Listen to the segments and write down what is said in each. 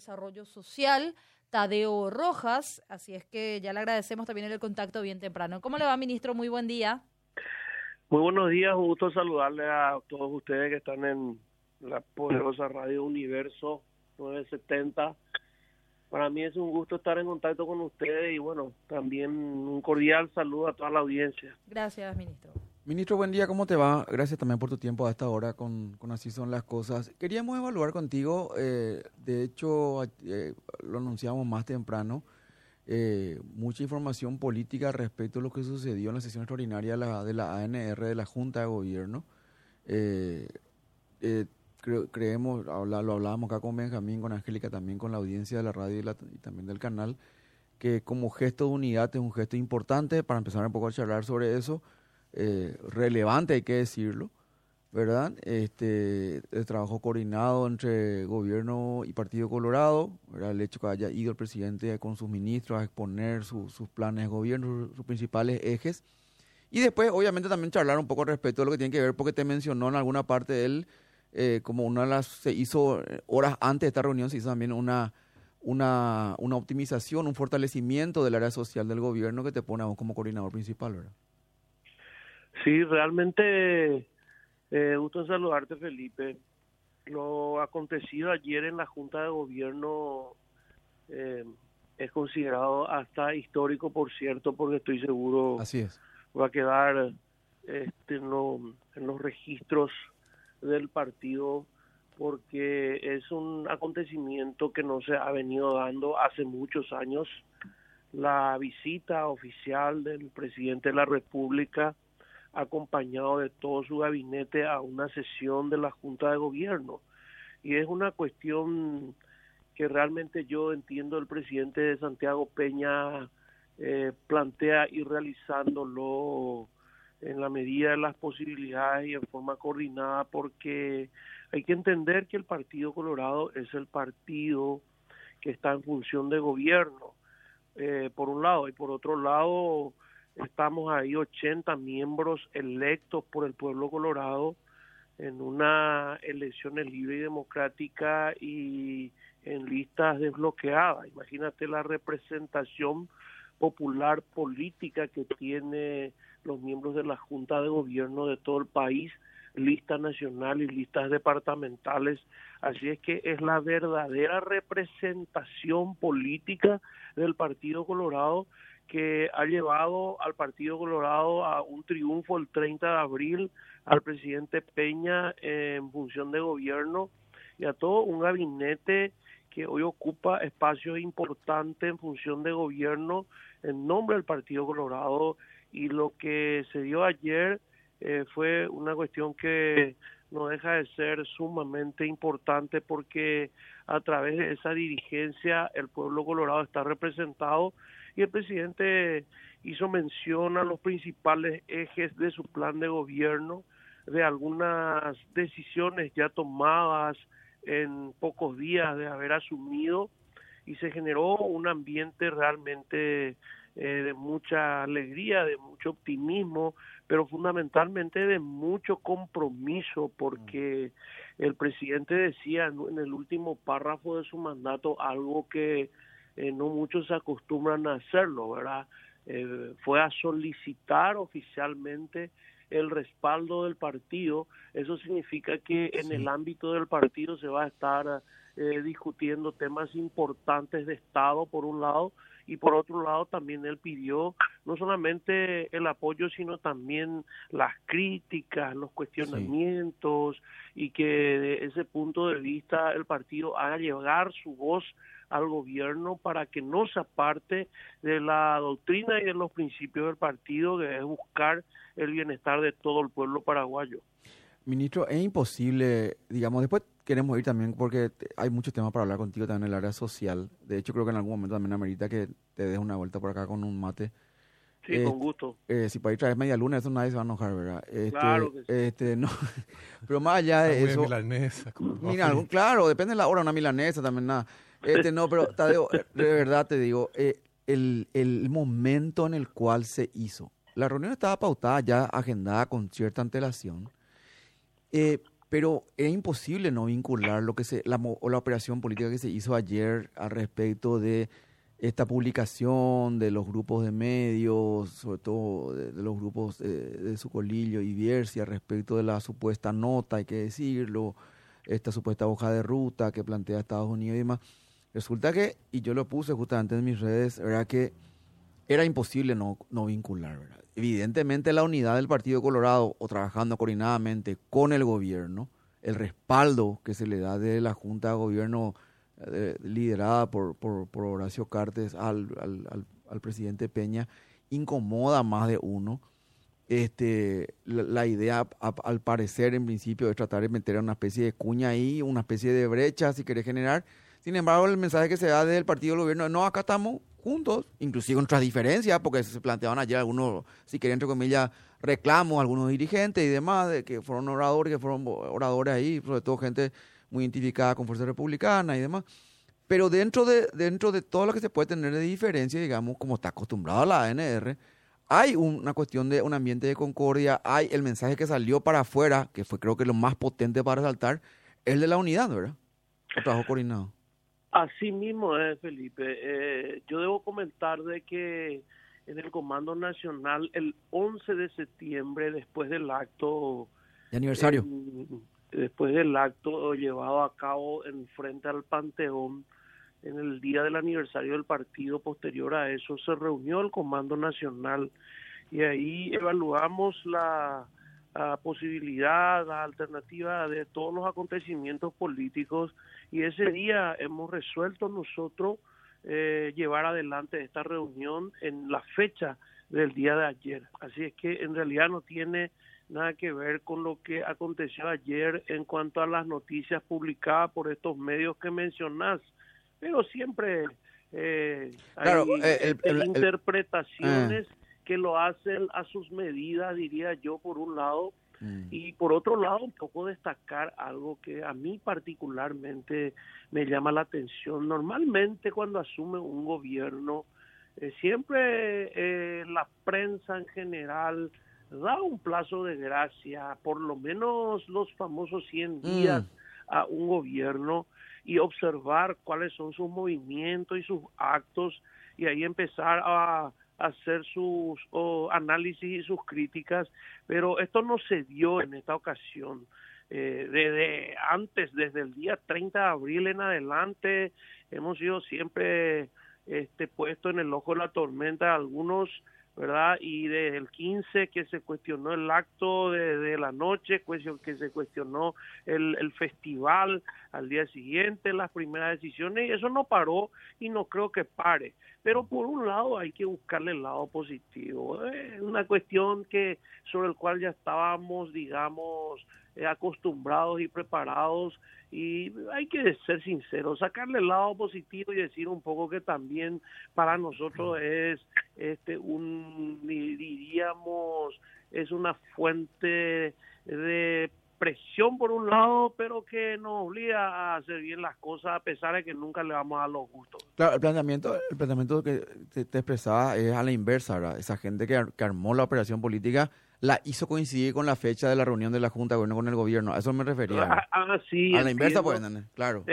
Desarrollo Social, Tadeo Rojas. Así es que ya le agradecemos también el contacto bien temprano. ¿Cómo le va, ministro? Muy buen día. Muy buenos días, un gusto saludarle a todos ustedes que están en la poderosa Radio Universo 970. Para mí es un gusto estar en contacto con ustedes y bueno, también un cordial saludo a toda la audiencia. Gracias, ministro. Ministro, buen día, ¿cómo te va? Gracias también por tu tiempo a esta hora con, con Así son las cosas. Queríamos evaluar contigo, eh, de hecho eh, lo anunciamos más temprano, eh, mucha información política respecto a lo que sucedió en la sesión extraordinaria de la, ANR de la Junta de Gobierno. creemos, lo hablábamos acá con Benjamín, con Angélica, también con la audiencia de la radio y, y también del canal, que como gesto de unidad es un gesto importante para empezar un poco a charlar sobre eso eh, relevante, hay que decirlo, ¿verdad? Este, el trabajo coordinado entre gobierno y Partido Colorado, el hecho que haya ido el presidente con sus ministros a exponer sus planes de gobierno, sus, principales ejes. Y después, obviamente, también charlar un poco respecto a lo que tiene que ver, porque te mencionó en alguna parte de él, eh, como una de las, se hizo eh, horas antes de esta reunión, se hizo también una, una, una optimización, un fortalecimiento del área social del gobierno que te pone a vos como coordinador principal, ¿verdad? Sí, realmente, eh, gusto saludarte, Felipe. Lo acontecido ayer en la Junta de Gobierno eh, es considerado hasta histórico, por cierto, porque estoy seguro Así es. va a quedar este, en, en los registros del partido porque es un acontecimiento que no se ha venido dando hace muchos años. La visita oficial del presidente de la República acompañado de todo su gabinete a una sesión de la Junta de Gobierno. Y es una cuestión que realmente yo entiendo el presidente de Santiago Peña eh, plantea ir realizándolo en la medida de las posibilidades y en forma coordinada porque hay que entender que el Partido Colorado es el partido que está en función de gobierno, eh, por un lado, y por otro lado, Estamos ahí 80 miembros electos por el pueblo colorado en una elección libre y democrática y en listas desbloqueadas. Imagínate la representación popular política que tiene los miembros de la Junta de Gobierno de todo el país, lista nacional y listas departamentales. Así es que es la verdadera representación política del Partido Colorado que ha llevado al Partido Colorado a un triunfo el 30 de abril, al presidente Peña en función de gobierno y a todo un gabinete que hoy ocupa espacios importantes en función de gobierno en nombre del Partido Colorado. Y lo que se dio ayer eh, fue una cuestión que no deja de ser sumamente importante porque a través de esa dirigencia el pueblo colorado está representado y el presidente hizo mención a los principales ejes de su plan de gobierno, de algunas decisiones ya tomadas en pocos días de haber asumido y se generó un ambiente realmente eh, de mucha alegría, de mucho optimismo, pero fundamentalmente de mucho compromiso, porque el presidente decía en el último párrafo de su mandato algo que eh, no muchos se acostumbran a hacerlo, ¿verdad? Eh, fue a solicitar oficialmente el respaldo del partido. Eso significa que en el ámbito del partido se va a estar eh, discutiendo temas importantes de Estado, por un lado, y por otro lado también él pidió no solamente el apoyo, sino también las críticas, los cuestionamientos, y que de ese punto de vista el partido haga llegar su voz al gobierno para que no se aparte de la doctrina y de los principios del partido, que es buscar el bienestar de todo el pueblo paraguayo. Ministro, es imposible, digamos, después queremos ir también porque hay muchos temas para hablar contigo también en el área social. De hecho, creo que en algún momento también amerita que te des una vuelta por acá con un mate. Sí, con gusto. Eh, si para ir traer media luna, eso nadie se va a enojar, ¿verdad? Este, claro que sí. Este, no, pero más allá de eso... milanesa. Mira, claro, depende de la hora, una milanesa también, nada. Este, no, pero Tadeo, de verdad te digo, eh, el, el momento en el cual se hizo. La reunión estaba pautada, ya agendada con cierta antelación. Eh, pero es imposible no vincular lo que se, la, la operación política que se hizo ayer al respecto de esta publicación de los grupos de medios, sobre todo de, los grupos de, de Sucolillo y Biercia respecto de la supuesta nota, hay que decirlo, esta supuesta hoja de ruta que plantea Estados Unidos y demás. Resulta que, y yo lo puse justamente en mis redes, era que era imposible no, no vincular. ¿verdad? Evidentemente la unidad del Partido Colorado, o trabajando coordinadamente con el gobierno, el respaldo que se le da de la Junta de Gobierno eh, liderada por, por, por, Horacio Cartes al, al, al, presidente Peña, incomoda más de uno. Este, la, idea, al parecer, en principio, es tratar de meter una especie de cuña ahí, una especie de brecha, si quiere generar. Sin embargo, el mensaje que se da desde el partido del gobierno, no, acá estamos juntos, inclusive con otras diferencias, porque se planteaban ayer algunos, si quieren, entre comillas, reclamos, algunos dirigentes y demás, de que fueron oradores, que fueron oradores ahí, sobre todo gente muy identificada con Fuerza Republicana y demás. Pero dentro de, dentro de todo lo que se puede tener de diferencia, digamos, como está acostumbrado la ANR, hay una cuestión de un ambiente de concordia, hay el mensaje que salió para afuera, que fue creo que lo más potente para resaltar, el de la unidad, ¿verdad? El trabajo coordinado. Así mismo es, Felipe. Eh, yo debo comentar de que en el Comando Nacional, el 11 de septiembre, después del acto... De aniversario después del acto llevado a cabo en frente al Panteón, en el día del aniversario del partido, posterior a eso, se reunió el Comando Nacional y ahí evaluamos la, posibilidad, la alternativa de todos los acontecimientos políticos y ese día hemos resuelto nosotros eh, llevar adelante esta reunión en la fecha del día de ayer. Así es que en realidad no tiene nada que ver con lo que aconteció ayer en cuanto a las noticias publicadas por estos medios que mencionás, pero siempre eh, hay eh, interpretaciones. Que lo hacen a sus medidas, diría yo, por un lado, mm. y por otro lado, un poco destacar algo que a mí particularmente me llama la atención. Normalmente cuando asume un gobierno, siempre la prensa en general, da un plazo de gracia, por lo menos los famosos 100 mm. días a un gobierno y observar cuáles son sus movimientos y sus actos y ahí empezar a hacer sus análisis y sus críticas, pero esto no se dio en esta ocasión. Eh, desde antes, desde el día 30 de abril en adelante, hemos sido siempre este, puesto en el ojo de la tormenta algunos ¿verdad? Y desde el 15 que se cuestionó el acto de, la noche, que se cuestionó el, el, festival al día siguiente, las primeras decisiones, y eso no paró y no creo que pare. Pero por un lado hay que buscarle el lado positivo. Es una cuestión que sobre el cual ya estábamos, digamos, eh, acostumbrados y preparados y hay que ser sinceros, sacarle el lado positivo y decir un poco que también para nosotros es este un diríamos es una fuente de presión por un lado, pero que nos obliga a hacer bien las cosas a pesar de que nunca le vamos a los gustos. Claro, el planteamiento, el planteamiento que te, expresaba es a la inversa, ¿verdad? Esa gente que, que armó la operación política la hizo coincidir con la fecha de la reunión de la Junta de Gobierno con el gobierno. A eso me refería. Ah, ah sí. A la inversa, pues, claro.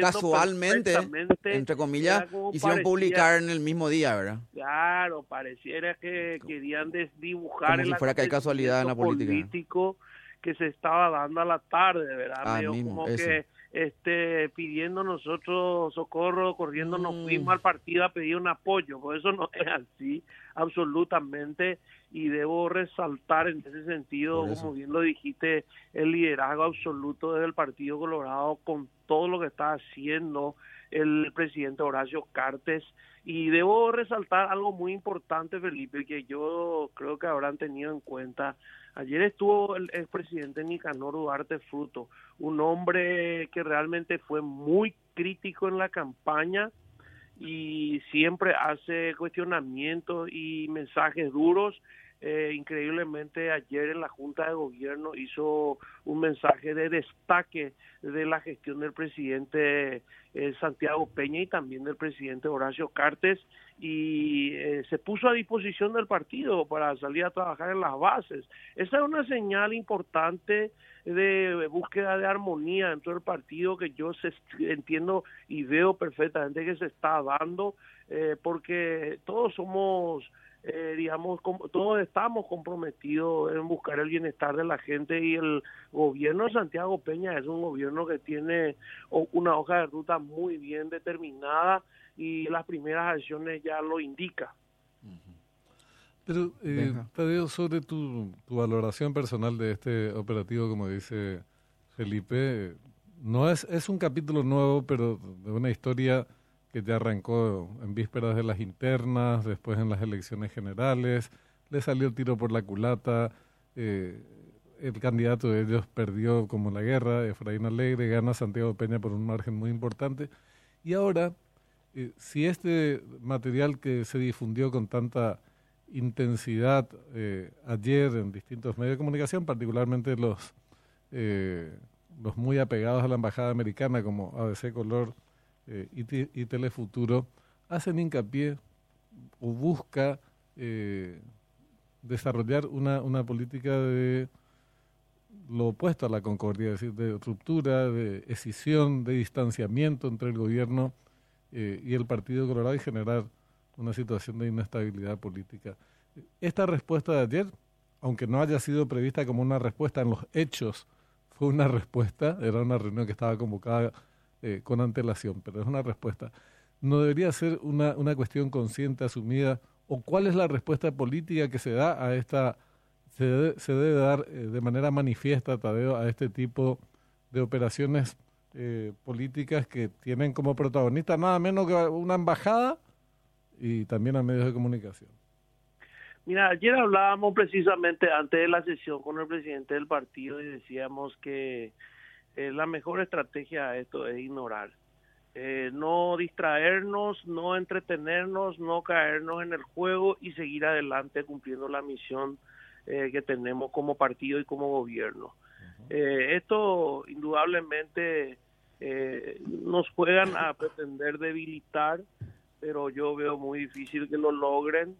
Casualmente, entre comillas, hicieron publicar en el mismo día, ¿verdad? Claro, pareciera que querían desdibujar como si fuera que hay casualidad en la política. político que se estaba dando a la tarde, ¿verdad? Ah, como que este, pidiendo nosotros socorro, corriendo, nos mm. fuimos al partido a pedir un apoyo, por eso no es así, absolutamente, y debo resaltar en ese sentido, como bien lo dijiste, el liderazgo absoluto del Partido Colorado con todo lo que está haciendo el presidente Horacio Cartes, y debo resaltar algo muy importante, Felipe, que yo creo que habrán tenido en cuenta, Ayer estuvo el expresidente Nicanor Duarte Fruto, un hombre que realmente fue muy crítico en la campaña y siempre hace cuestionamientos y mensajes duros. Eh, increíblemente ayer en la Junta de Gobierno hizo un mensaje de destaque de la gestión del presidente eh, Santiago Peña y también del presidente Horacio Cartes y eh, se puso a disposición del partido para salir a trabajar en las bases. Esa es una señal importante de búsqueda de armonía dentro del partido que yo se, entiendo y veo perfectamente que se está dando porque todos somos eh, digamos, todos estamos comprometidos en buscar el bienestar de la gente y el gobierno de Santiago Peña es un gobierno que tiene una hoja de ruta muy bien determinada y las primeras acciones ya lo indican. Pero, eh, Tadeo, sobre tu, tu valoración personal de este operativo, como dice Felipe, no es, es un capítulo nuevo, pero de una historia que ya arrancó en vísperas de las internas, después en las elecciones generales, le salió el tiro por la culata, eh, el candidato de ellos perdió como la guerra, Efraín Alegre, gana Santiago Peña por un margen muy importante, y ahora, eh, si este material que se difundió con tanta intensidad eh, ayer en distintos medios de comunicación, particularmente los, los muy apegados a la embajada americana como ABC Color, eh, y, Telefuturo hacen hincapié o busca eh, desarrollar una, una política de lo opuesto a la concordia, es decir, de ruptura, de escisión, de distanciamiento entre el gobierno eh, y el Partido Colorado y generar una situación de inestabilidad política. Esta respuesta de ayer, aunque no haya sido prevista como una respuesta en los hechos, fue una respuesta, era una reunión que estaba convocada eh, con antelación, pero es una respuesta. ¿No debería ser una, una cuestión consciente, asumida? ¿O cuál es la respuesta política que se da a esta, se se debe dar eh, de manera manifiesta, Tadeo, a este tipo de operaciones eh, políticas que tienen como protagonista nada menos que una embajada y también a medios de comunicación? Mira, ayer hablábamos precisamente antes de la sesión con el presidente del partido y decíamos que eh, la mejor estrategia a esto es ignorar. Eh, no distraernos, no entretenernos, no caernos en el juego y seguir adelante cumpliendo la misión eh, que tenemos como partido y como gobierno. esto indudablemente nos juegan a pretender debilitar, pero yo veo muy difícil que lo logren.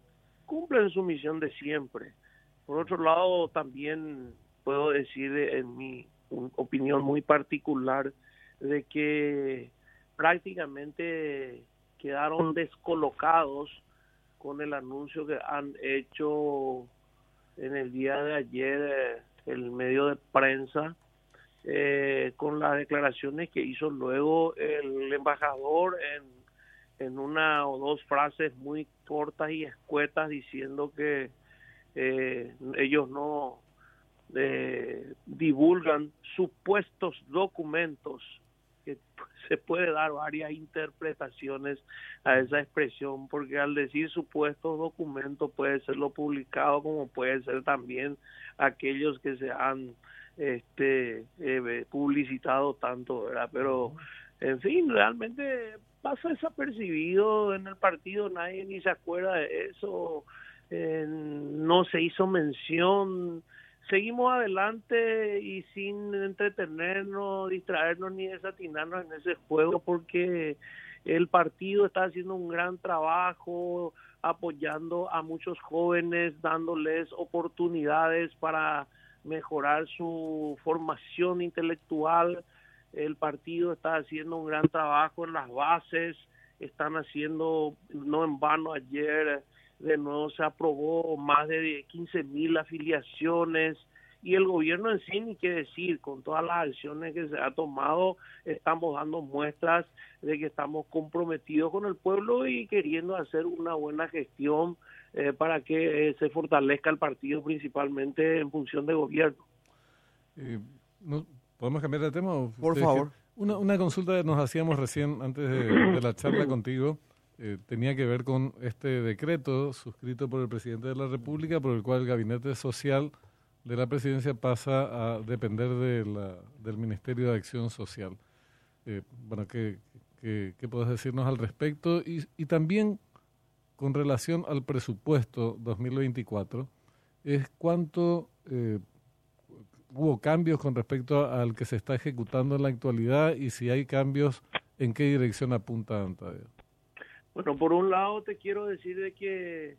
Cumplen su misión de siempre. Por otro lado, también puedo decir en mi opinión muy particular de que prácticamente quedaron descolocados con el anuncio que han hecho en el día de ayer eh, el medio de prensa eh, con las declaraciones que hizo luego el embajador en, en una o dos frases muy cortas y escuetas diciendo que eh, ellos no eh, divulgan supuestos documentos que se puede dar varias interpretaciones a esa expresión porque al decir supuestos documentos puede ser lo publicado como puede ser también aquellos que se han este eh, publicitado tanto verdad pero en fin realmente pasa desapercibido en el partido nadie ni se acuerda de eso eh, no se hizo mención seguimos adelante y sin entretenernos, distraernos ni desatinarnos en ese juego porque el partido está haciendo un gran trabajo apoyando a muchos jóvenes, dándoles oportunidades para mejorar su formación intelectual. El partido está haciendo un gran trabajo en las bases, están haciendo, no en vano ayer, de nuevo se aprobó más de 15 mil afiliaciones y el gobierno en sí, ni qué decir, con todas las acciones que se ha tomado, estamos dando muestras de que estamos comprometidos con el pueblo y queriendo hacer una buena gestión eh, para que eh, se fortalezca el partido principalmente en función de gobierno. Eh, ¿Podemos cambiar de tema? Por favor. Una, una consulta que nos hacíamos recién antes de la charla contigo. Eh, tenía que ver con este decreto suscrito por el presidente de la República, por el cual el gabinete social de la presidencia pasa a depender de la, del Ministerio de Acción Social. Eh, bueno, ¿qué, qué, puedes decirnos al respecto? Y, y, también con relación al presupuesto 2024, es cuánto eh, hubo cambios con respecto al que se está ejecutando en la actualidad y si hay cambios, ¿en qué dirección apuntan, Tadeo? Bueno, por un lado te quiero decir de que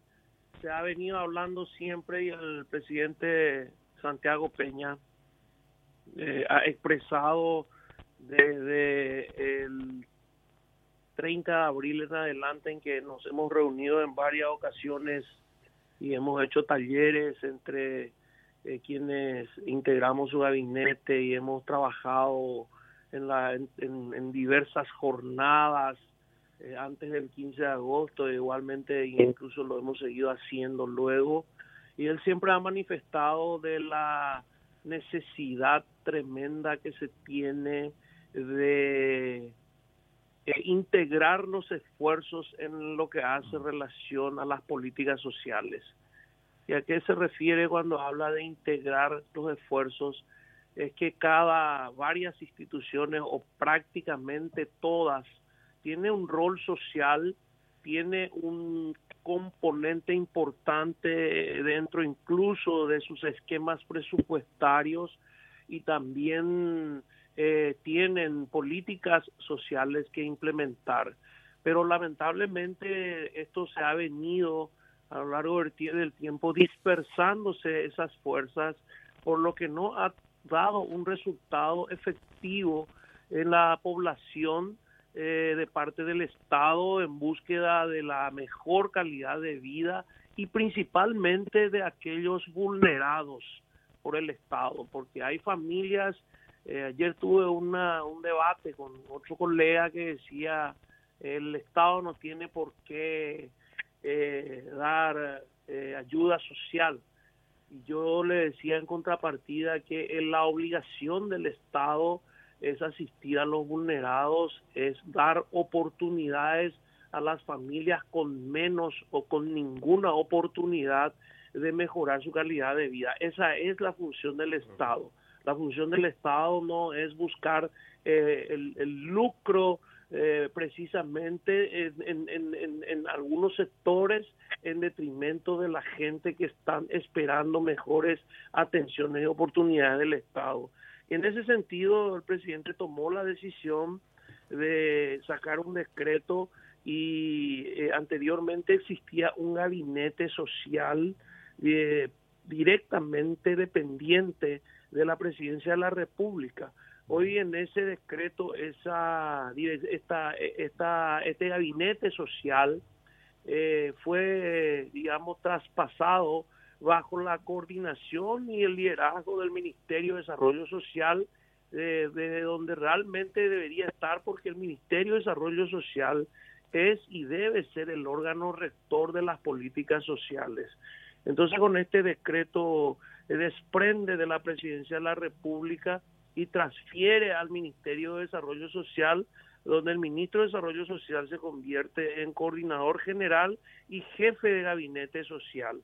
se ha venido hablando siempre y el presidente Santiago Peña eh, ha expresado desde el 30 de abril en adelante en que nos hemos reunido en varias ocasiones y hemos hecho talleres entre eh, quienes integramos su gabinete y hemos trabajado en, la, en, diversas jornadas eh, antes del 15 de agosto, igualmente incluso lo hemos seguido haciendo luego, y él siempre ha manifestado de la necesidad tremenda que se tiene de eh, integrar los esfuerzos en lo que hace relación a las políticas sociales. ¿Y a qué se refiere cuando habla de integrar los esfuerzos? Es que cada, varias instituciones o prácticamente todas, tiene un rol social, tiene un componente importante dentro incluso de sus esquemas presupuestarios y también eh, tienen políticas sociales que implementar. Pero lamentablemente esto se ha venido a lo largo del tiempo dispersándose esas fuerzas, por lo que no ha dado un resultado efectivo en la población eh, de parte del Estado en búsqueda de la mejor calidad de vida y principalmente de aquellos vulnerados por el Estado, porque hay familias, eh, ayer tuve una, un debate con otro colega que decía el Estado no tiene por qué eh, dar eh, ayuda social. Y yo le decía en contrapartida que la obligación del Estado es asistir a los vulnerados, es dar oportunidades a las familias con menos o con ninguna oportunidad de mejorar su calidad de vida. Esa es la función del Estado. La función del Estado no es buscar eh, el, lucro eh, precisamente en, algunos sectores en detrimento de la gente que están esperando mejores atenciones y oportunidades del Estado. En ese sentido, el presidente tomó la decisión de sacar un decreto y eh, anteriormente existía un gabinete social eh, directamente dependiente de la presidencia de la República. Hoy en ese decreto, esa, esta, esta, este gabinete social eh, fue, digamos, traspasado bajo la coordinación y el liderazgo del Ministerio de Desarrollo Social, eh, de donde realmente debería estar, porque el Ministerio de Desarrollo Social es y debe ser el órgano rector de las políticas sociales. Entonces, con este decreto eh, desprende de la Presidencia de la República y transfiere al Ministerio de Desarrollo Social, donde el ministro de Desarrollo Social se convierte en coordinador general y jefe de gabinete social.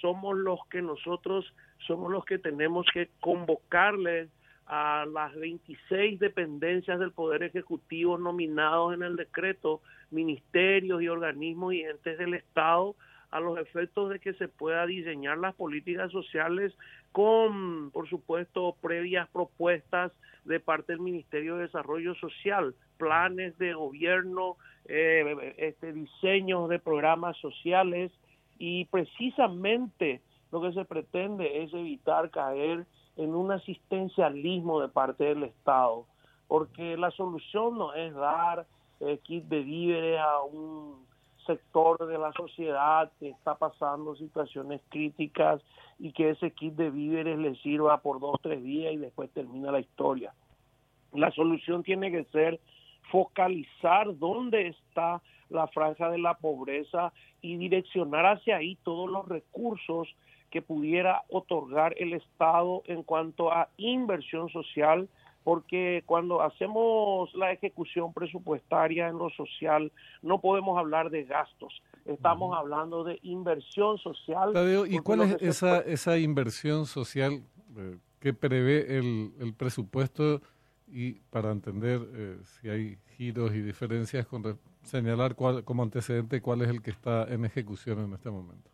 Somos los que nosotros somos los que tenemos que convocarle a las 26 dependencias del Poder Ejecutivo nominados en el decreto, ministerios y organismos y entes del Estado a los efectos de que se pueda diseñar las políticas sociales con, por supuesto, previas propuestas de parte del Ministerio de Desarrollo Social, planes de gobierno, eh, este, diseños de programas sociales y precisamente lo que se pretende es evitar caer en un asistencialismo de parte del Estado, porque la solución no es dar eh, kit de víveres a un sector de la sociedad que está pasando situaciones críticas y que ese kit de víveres le sirva por dos, tres días y después termina la historia. La solución tiene que ser focalizar dónde está la franja de la pobreza y direccionar hacia ahí todos los recursos que pudiera otorgar el Estado en cuanto a inversión social porque cuando hacemos la ejecución presupuestaria en lo social no podemos hablar de gastos, estamos hablando de inversión social. ¿y cuál es esa, esa inversión social eh, que prevé el, el, presupuesto y para entender eh, si hay giros y diferencias con señalar cuál, como antecedente cuál es el que está en ejecución en este momento?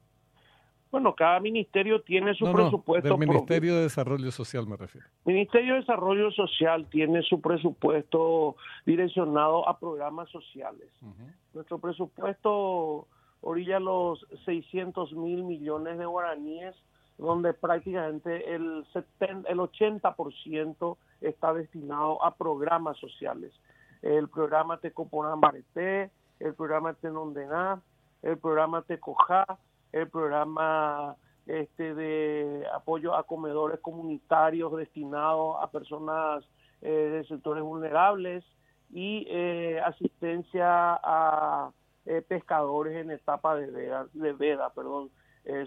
Bueno, cada ministerio tiene su presupuesto. No, del Ministerio de Desarrollo Social me refiero. Ministerio de Desarrollo Social tiene su presupuesto direccionado a programas sociales. Nuestro presupuesto orilla los 600 mil millones de guaraníes, donde prácticamente el, 70, el 80% está destinado a programas sociales. El programa Tecoporán Bareté, el programa Tenondená, el programa Tecojá, el programa este de apoyo a comedores comunitarios destinados a personas eh, de sectores vulnerables y eh, asistencia a eh, pescadores en etapa de veda, de veda perdón.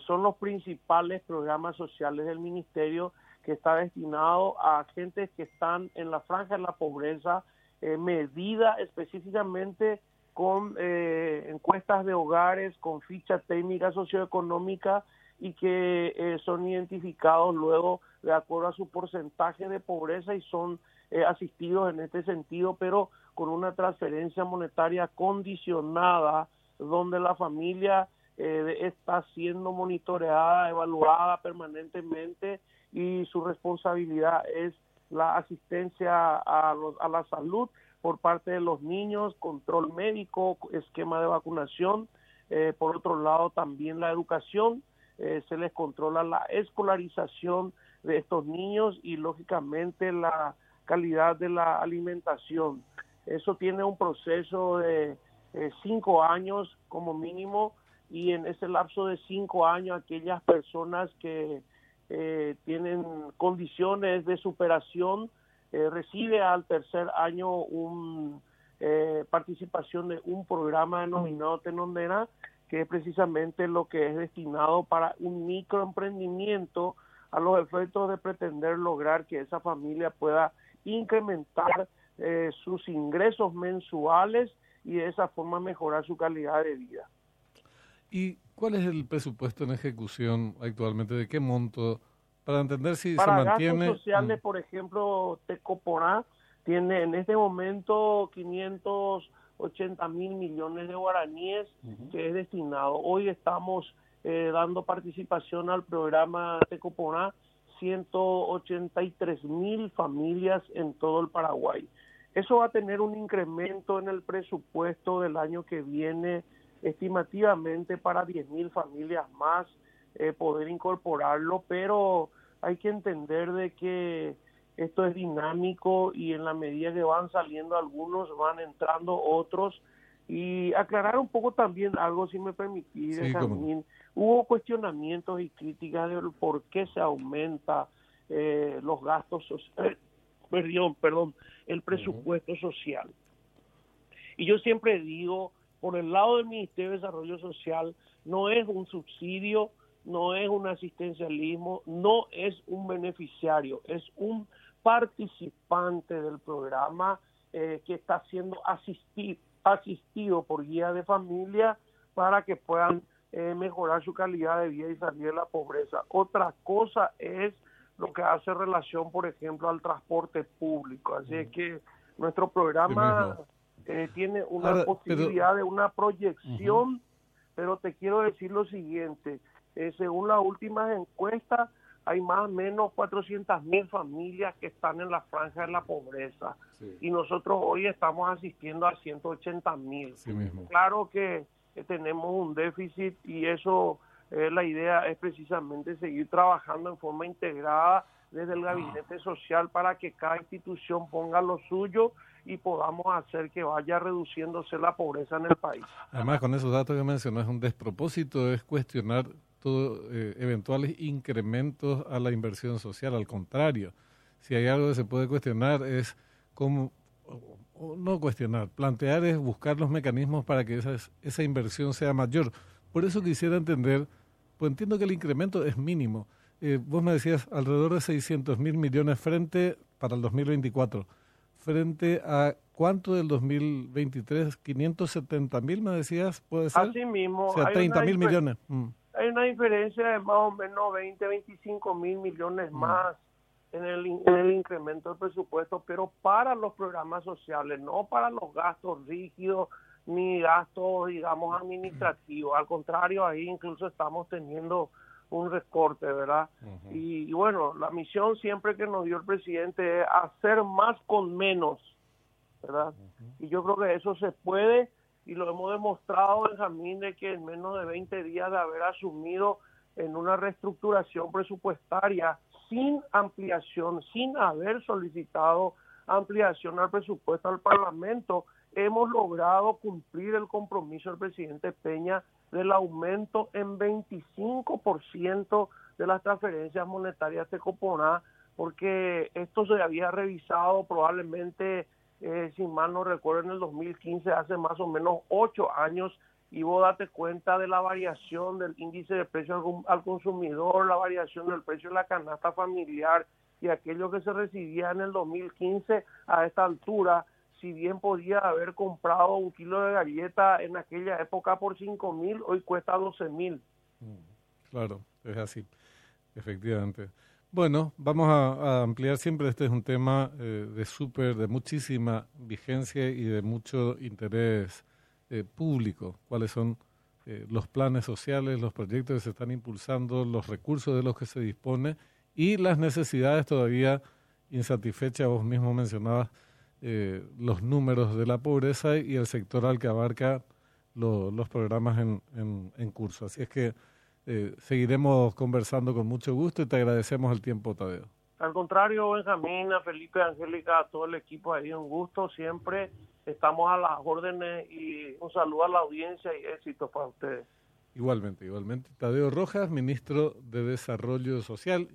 Son los principales programas sociales del ministerio que está destinado a gente que están en la franja de la pobreza, medida específicamente con eh, encuestas de hogares, con ficha técnica socioeconómica y que eh, son identificados luego de acuerdo a su porcentaje de pobreza y son eh, asistidos en este sentido, pero con una transferencia monetaria condicionada donde la familia está siendo monitoreada, evaluada permanentemente y su responsabilidad es la asistencia a, los, a la salud por parte de los niños, control médico, esquema de vacunación. Eh, por otro lado, también la educación, eh, se les controla la escolarización de estos niños y, lógicamente, la calidad de la alimentación. Eso tiene un proceso de eh, cinco años como mínimo y en ese lapso de cinco años aquellas personas que tienen condiciones de superación eh, recibe al tercer año un eh, participación de un programa denominado Tenondera, que es precisamente lo que es destinado para un microemprendimiento a los efectos de pretender lograr que esa familia pueda incrementar eh, sus ingresos mensuales y de esa forma mejorar su calidad de vida. ¿Y cuál es el presupuesto en ejecución actualmente? ¿De qué monto? para entender si para se mantiene. Gastos sociales, mm. por ejemplo, Tecoporá tiene en este momento 580 mil millones de guaraníes que es destinado. Hoy estamos eh, dando participación al programa Tecoporá 183 mil familias en todo el Paraguay. Eso va a tener un incremento en el presupuesto del año que viene, estimativamente para 10 mil familias más eh, poder incorporarlo, pero hay que entender de que esto es dinámico y en la medida que van saliendo algunos, van entrando otros. Y aclarar un poco también algo, si me permitís, hubo cuestionamientos y críticas de por qué se aumenta eh, los gastos, eh, perdón, perdón, el presupuesto social. Y yo siempre digo, por el lado del Ministerio de Desarrollo Social, no es un subsidio, no es un asistencialismo, no es un beneficiario, es un participante del programa eh, que está siendo asistido por guía de familia para que puedan eh, mejorar su calidad de vida y salir de la pobreza. Otra cosa es lo que hace relación, por ejemplo, al transporte público. Así es que nuestro programa eh, tiene una posibilidad de una proyección, pero te quiero decir lo siguiente, eh, según las últimas encuestas, hay más o menos 400 mil familias que están en la franja de la pobreza y nosotros hoy estamos asistiendo a 180 mil. claro que tenemos un déficit y eso, eh, la idea es precisamente seguir trabajando en forma integrada desde el gabinete social para que cada institución ponga lo suyo y podamos hacer que vaya reduciéndose la pobreza en el país. Además, con esos datos que mencionas, un despropósito es cuestionar eh, eventuales incrementos a la inversión social. Al contrario, si hay algo que se puede cuestionar es cómo, no cuestionar, plantear es buscar los mecanismos para que esa, esa inversión sea mayor. Por eso quisiera entender, pues entiendo que el incremento es mínimo. Eh, vos me decías alrededor de 600 mil millones frente para el 2024. Frente a cuánto del 2023, 570 mil me decías, puede ser. Así mismo. O sea, 30 mil millones. Mm hay una diferencia de más o menos 20, 25 mil millones mm. más en el, en el incremento del presupuesto, pero para los programas sociales, no para los gastos rígidos ni gastos, digamos, administrativos. Al contrario, ahí incluso estamos teniendo un recorte, ¿verdad? y, bueno, la misión siempre que nos dio el presidente es hacer más con menos, ¿verdad? Y yo creo que eso se puede y lo hemos demostrado, Benjamín, de que en menos de 20 días de haber asumido en una reestructuración presupuestaria sin ampliación, sin haber solicitado ampliación al presupuesto al Parlamento, hemos logrado cumplir el compromiso del presidente Peña del aumento en 25% de las transferencias monetarias de Coponá, porque esto se había revisado probablemente, eh, si mal no recuerdo, en el 2015, hace más o menos ocho años, y vos date cuenta de la variación del índice de precio al, consumidor, la variación del precio de la canasta familiar y aquello que se recibía en el 2015 a esta altura si bien podía haber comprado un kilo de galleta en aquella época por 5 mil, hoy cuesta 12 mil. Mm, claro, es así, efectivamente. Bueno, vamos a, ampliar siempre, este es un tema eh, de súper, de muchísima vigencia y de mucho interés eh, público. ¿Cuáles son eh, los planes sociales, los proyectos que se están impulsando, los recursos de los que se dispone y las necesidades todavía insatisfechas, vos mismo mencionabas, eh, los números de la pobreza y el sectoral que abarca los programas en, en, curso. Así es que eh, seguiremos conversando con mucho gusto y te agradecemos el tiempo, Tadeo. Al contrario, Benjamín, a Felipe, Angélica, a todo el equipo ahí, un gusto siempre. Estamos a las órdenes y un saludo a la audiencia y éxito para ustedes. Igualmente, igualmente. Tadeo Rojas, ministro de Desarrollo Social.